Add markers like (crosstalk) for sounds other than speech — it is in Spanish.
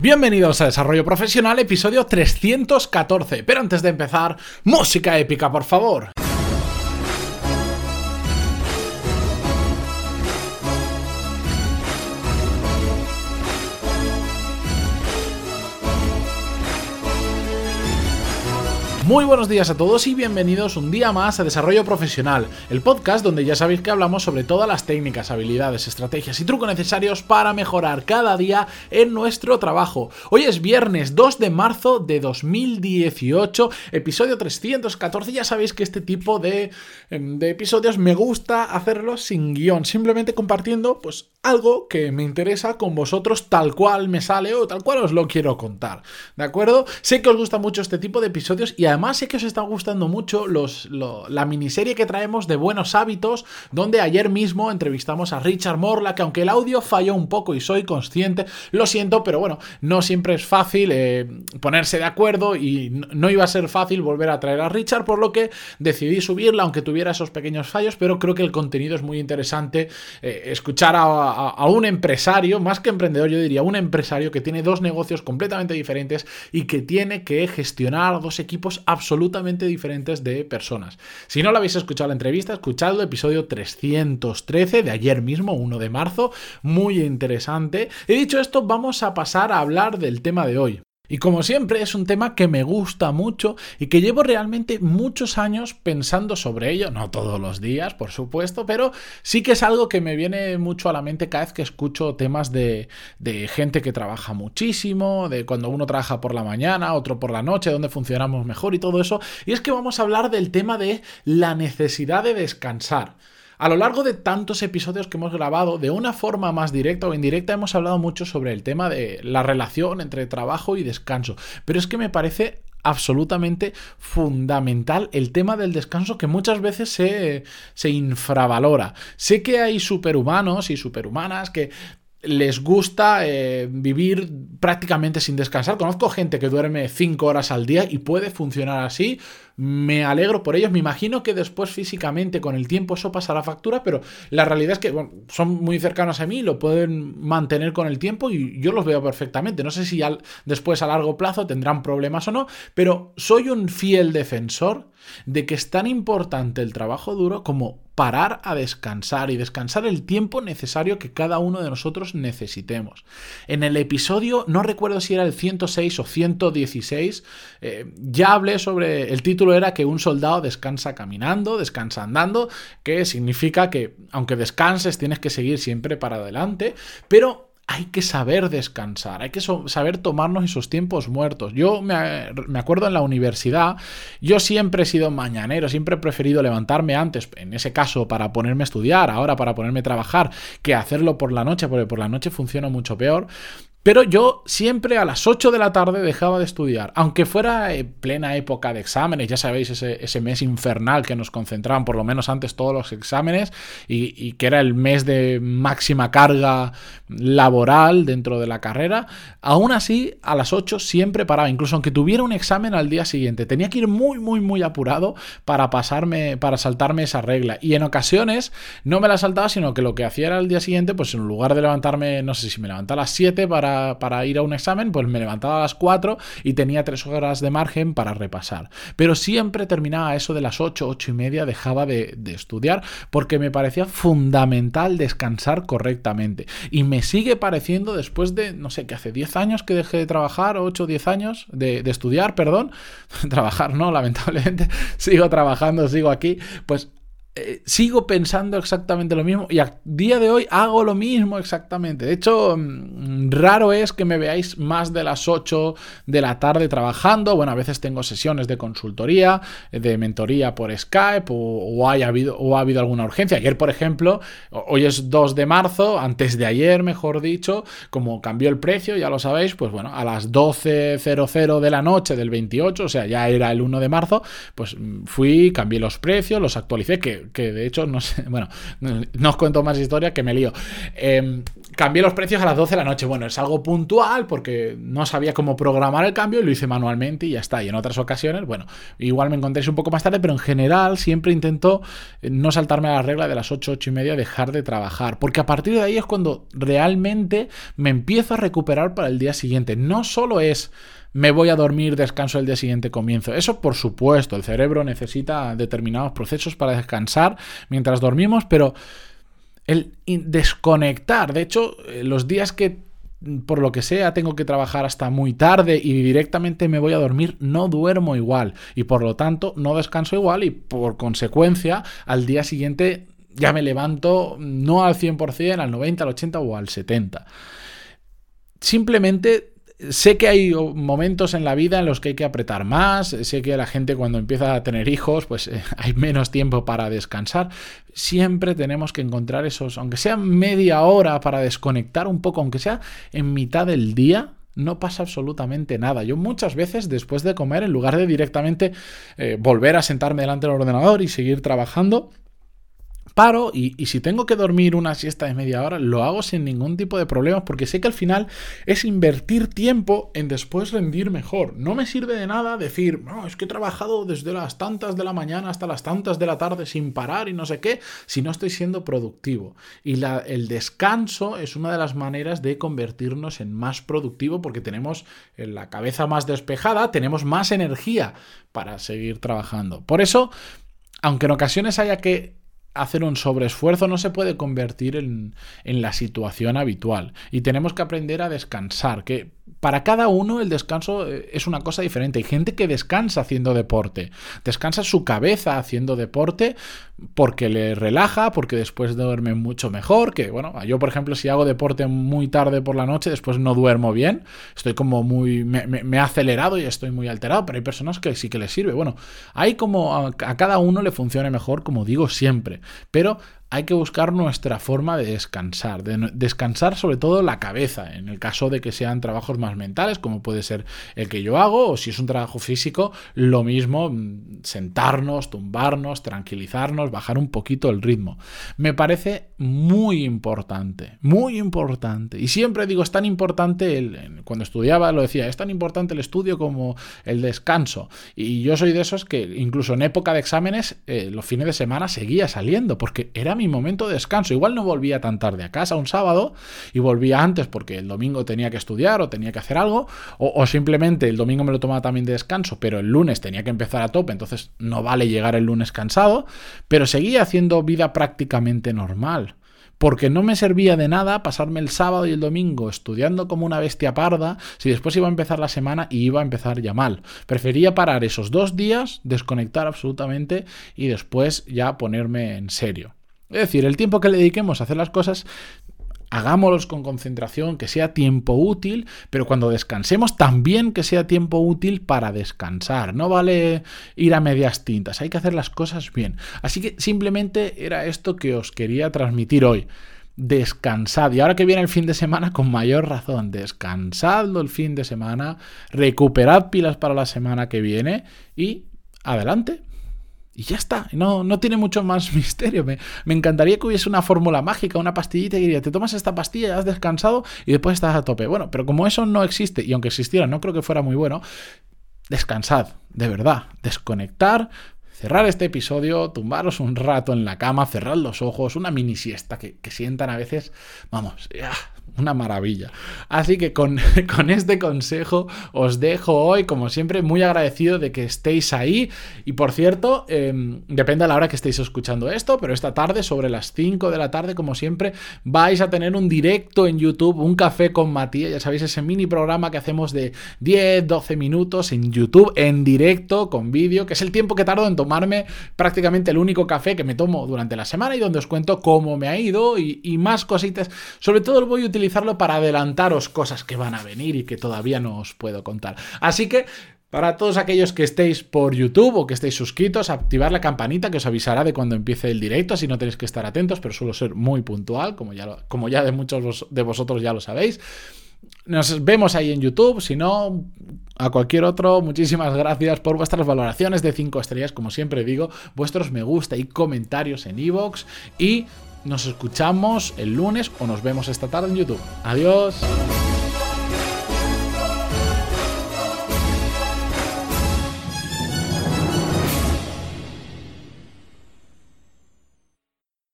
Bienvenidos a Desarrollo Profesional, episodio 314. Pero antes de empezar, música épica, por favor. Muy buenos días a todos y bienvenidos un día más a Desarrollo Profesional, el podcast donde ya sabéis que hablamos sobre todas las técnicas, habilidades, estrategias y trucos necesarios para mejorar cada día en nuestro trabajo. Hoy es viernes 2 de marzo de 2018, episodio 314. Ya sabéis que este tipo de, em, de episodios me gusta hacerlos sin guion, simplemente compartiendo pues algo que me interesa con vosotros tal cual me sale o tal cual os lo quiero contar. ¿De acuerdo? Sé que os gusta mucho este tipo de episodios y además además sé que os está gustando mucho la miniserie que traemos de buenos hábitos, donde ayer mismo entrevistamos a Richard Morla, que aunque el audio falló un poco y soy consciente, lo siento, pero bueno, no siempre es fácil eh, ponerse de acuerdo y no iba a ser fácil volver a traer a Richard, por lo que decidí subirla, aunque tuviera esos pequeños fallos, pero creo que el contenido es muy interesante. Eh, escuchar a un empresario, más que emprendedor, yo diría un empresario que tiene dos negocios completamente diferentes y que tiene que gestionar dos equipos absolutamente diferentes de personas. Si no lo habéis escuchado la entrevista, escuchadlo, episodio 313 de ayer mismo, 1 de marzo, muy interesante. He dicho esto, vamos a pasar a hablar del tema de hoy. Y como siempre es un tema que me gusta mucho y que llevo realmente muchos años pensando sobre ello, no todos los días, por supuesto, pero sí que es algo que me viene mucho a la mente cada vez que escucho temas de, gente que trabaja muchísimo, de cuando uno trabaja por la mañana, otro por la noche, donde funcionamos mejor y todo eso. Y es que vamos a hablar del tema de la necesidad de descansar. A lo largo de tantos episodios que hemos grabado, de una forma más directa o indirecta, hemos hablado mucho sobre el tema de la relación entre trabajo y descanso. Pero es que me parece absolutamente fundamental el tema del descanso que muchas veces se, se infravalora. Sé que hay superhumanos y superhumanas que les gusta eh, vivir prácticamente sin descansar. Conozco gente que duerme 5 horas al día y puede funcionar así. Me alegro por ellos. Me imagino que después físicamente con el tiempo eso pasará factura, pero la realidad es que son muy cercanos a mí, lo pueden mantener con el tiempo y yo los veo perfectamente. No sé si después a largo plazo tendrán problemas o no, pero soy un fiel defensor de que es tan importante el trabajo duro como parar a descansar y descansar el tiempo necesario que cada uno de nosotros necesitemos. En el episodio, no recuerdo si era el 106 o 116, eh, ya hablé sobre, el título era que un soldado descansa caminando, descansa andando, que significa que aunque descanses tienes que seguir siempre para adelante, pero hay que saber descansar, hay que saber tomarnos esos tiempos muertos. Yo me, me, acuerdo en la universidad, yo siempre he sido mañanero, siempre he preferido levantarme antes, en ese caso para ponerme a estudiar, ahora para ponerme a trabajar, que hacerlo por la noche, porque por la noche funciona mucho peor. Pero yo siempre a las 8 de la tarde dejaba de estudiar, aunque fuera en plena época de exámenes, ya sabéis, ese, mes infernal que nos concentraban por lo menos antes todos los exámenes y, que era el mes de máxima carga laboral dentro de la carrera, aún así a las 8 siempre paraba, incluso aunque tuviera un examen al día siguiente, tenía que ir muy, muy, muy apurado para pasarme, para saltarme esa regla. Y en ocasiones no me la saltaba, sino que lo que hacía era el día siguiente, pues en lugar de levantarme, no sé si me levantaba a las 7 para para, ir a un examen, pues me levantaba a las 4 y tenía 3 horas de margen para repasar. Pero siempre terminaba eso de las 8, 8 y media, dejaba de, estudiar porque me parecía fundamental descansar correctamente. Y me sigue pareciendo después de, no sé, que hace 10 años que dejé de trabajar, 8 o 10 años de, de estudiar, perdón, (laughs) trabajar no, lamentablemente, (laughs) sigo trabajando, sigo aquí, pues eh, sigo pensando exactamente lo mismo y a día de hoy hago lo mismo exactamente. De hecho, mm, raro es que me veáis más de las 8 de la tarde trabajando. Bueno, a veces tengo sesiones de consultoría, de mentoría por Skype o, haya habido, o ha habido alguna urgencia. Ayer, por ejemplo, hoy es 2 de marzo, antes de ayer, mejor dicho, como cambió el precio, ya lo sabéis, pues bueno, a las 12.00 de la noche del 28, o sea, ya era el 1 de marzo, pues mm, fui, cambié los precios, los actualicé, que que de hecho, no sé, (laughs) bueno, no os cuento más historia que me lío. Em, cambié los precios a las 12 de la noche. Bueno, es algo puntual porque no sabía cómo programar el cambio y lo hice manualmente y ya está. Y en otras ocasiones, bueno, igual me encontréis un poco más tarde, pero en general siempre intento eh, no saltarme a la regla de las 8, 8 y media, dejar de trabajar. Porque a partir de ahí es cuando realmente me empiezo a recuperar para el día siguiente. No solo es me voy a dormir, descanso el día siguiente, comienzo. Eso por supuesto, el cerebro necesita determinados procesos para descansar mientras dormimos, pero el desconectar, de hecho, eh, los días que por lo que sea tengo que trabajar hasta muy tarde y directamente me voy a dormir, no duermo igual y por lo tanto no descanso igual y por consecuencia al día siguiente ya me levanto no al 100%, al 90, al 80 o al 70. Simplemente sé que hay momentos en la vida en los que hay que apretar más, sé que la gente cuando empieza a tener hijos, pues eh, (laughs) hay menos tiempo para descansar. Siempre tenemos que encontrar esos, aunque sea media hora para desconectar un poco, aunque sea en mitad del día, no pasa absolutamente nada. Yo muchas veces después de comer, en lugar de directamente eh, volver a sentarme delante del ordenador y seguir trabajando, paro y, si tengo que dormir una siesta de media hora, lo hago sin ningún tipo de problemas porque sé que al final es invertir tiempo en después rendir mejor. No me sirve de nada decir, no, es que he trabajado desde las tantas de la mañana hasta las tantas de la tarde sin parar y no sé qué, si no estoy siendo productivo. Y el descanso es una de las maneras de convertirnos en más productivo porque tenemos la cabeza más despejada, tenemos más energía para seguir trabajando. Por eso, aunque en ocasiones haya que hacer un sobreesfuerzo no se puede convertir en, en, la situación habitual. Y tenemos que aprender a descansar, que para cada uno el descanso eh, es una cosa diferente. Hay gente que descansa haciendo deporte, descansa su cabeza haciendo deporte porque le relaja, porque después duerme mucho mejor, que bueno, yo por ejemplo si hago deporte muy tarde por la noche, después no duermo bien, estoy como muy, me, me, he acelerado y estoy muy alterado, pero hay personas que sí que les sirve. Bueno, hay como a, a cada uno le funcione mejor, como digo siempre, pero hay que buscar nuestra forma de descansar, de descansar sobre todo la cabeza, en el caso de que sean trabajos más mentales, como puede ser el que yo hago, o si es un trabajo físico, lo mismo, mm, sentarnos, tumbarnos, tranquilizarnos, bajar un poquito el ritmo. Me parece muy importante, muy importante. Y siempre digo, es tan importante, el, cuando estudiaba lo decía, es tan importante el estudio como el descanso. Y yo soy de esos que incluso en época de exámenes, eh, los fines de semana seguía saliendo, porque era mi momento de descanso. Igual no volvía tan tarde a casa un sábado y volvía antes porque el domingo tenía que estudiar o tenía que hacer algo, o, simplemente el domingo me lo tomaba también de descanso, pero el lunes tenía que empezar a tope, entonces no vale llegar el lunes cansado, pero seguía haciendo vida prácticamente normal porque no me servía de nada pasarme el sábado y el domingo estudiando como una bestia parda si después iba a empezar la semana y iba a empezar ya mal. Prefería parar esos dos días, desconectar absolutamente y después ya ponerme en serio. Es decir, el tiempo que le dediquemos a hacer las cosas hagámoslos con concentración, que sea tiempo útil, pero cuando descansemos también que sea tiempo útil para descansar. No vale ir a medias tintas, hay que hacer las cosas bien. Así que simplemente era esto que os quería transmitir hoy. Descansad. Y ahora que viene el fin de semana, con mayor razón, descansadlo el fin de semana, recuperad pilas para la semana que viene y adelante, y ya está, no, no tiene mucho más (laughs) misterio. Me, encantaría que hubiese una fórmula mágica, una pastillita y diría, te tomas esta pastilla, has descansado y después estás a tope. Bueno, pero como eso no existe, y aunque existiera, no creo que fuera muy bueno, descansad, de verdad, desconectar, cerrar este episodio, tumbaros un rato en la cama, cerrar los ojos, una mini siesta que, que sientan a veces, vamos, ya, una maravilla. Así que con, (laughs) con, este consejo os dejo hoy, como siempre, muy agradecido de que estéis ahí. Y por cierto, em, depende de la hora que estéis escuchando esto, pero esta tarde, sobre las 5 de la tarde, como siempre, vais a tener un directo en YouTube, un café con Matías. Ya sabéis, ese mini programa que hacemos de 10, 12 minutos en YouTube, en directo, con vídeo, que es el tiempo que tardo en tomarme prácticamente el único café que me tomo durante la semana y donde os cuento cómo me ha ido y, más cositas. Sobre todo lo voy a utilizar para adelantaros cosas que van a venir y que todavía no os puedo contar. Así que para todos aquellos que estéis por YouTube o que estéis suscritos, activar la campanita que os avisará de cuando empiece el directo, así no tenéis que estar atentos, pero suelo ser muy puntual, como ya, como ya de muchos de vosotros ya lo sabéis. Nos vemos ahí en YouTube, si no, a cualquier otro, muchísimas gracias por vuestras valoraciones de 5 estrellas, como siempre digo, vuestros me gusta y comentarios en iVoox y nos escuchamos el lunes o nos vemos esta tarde en YouTube. Adiós.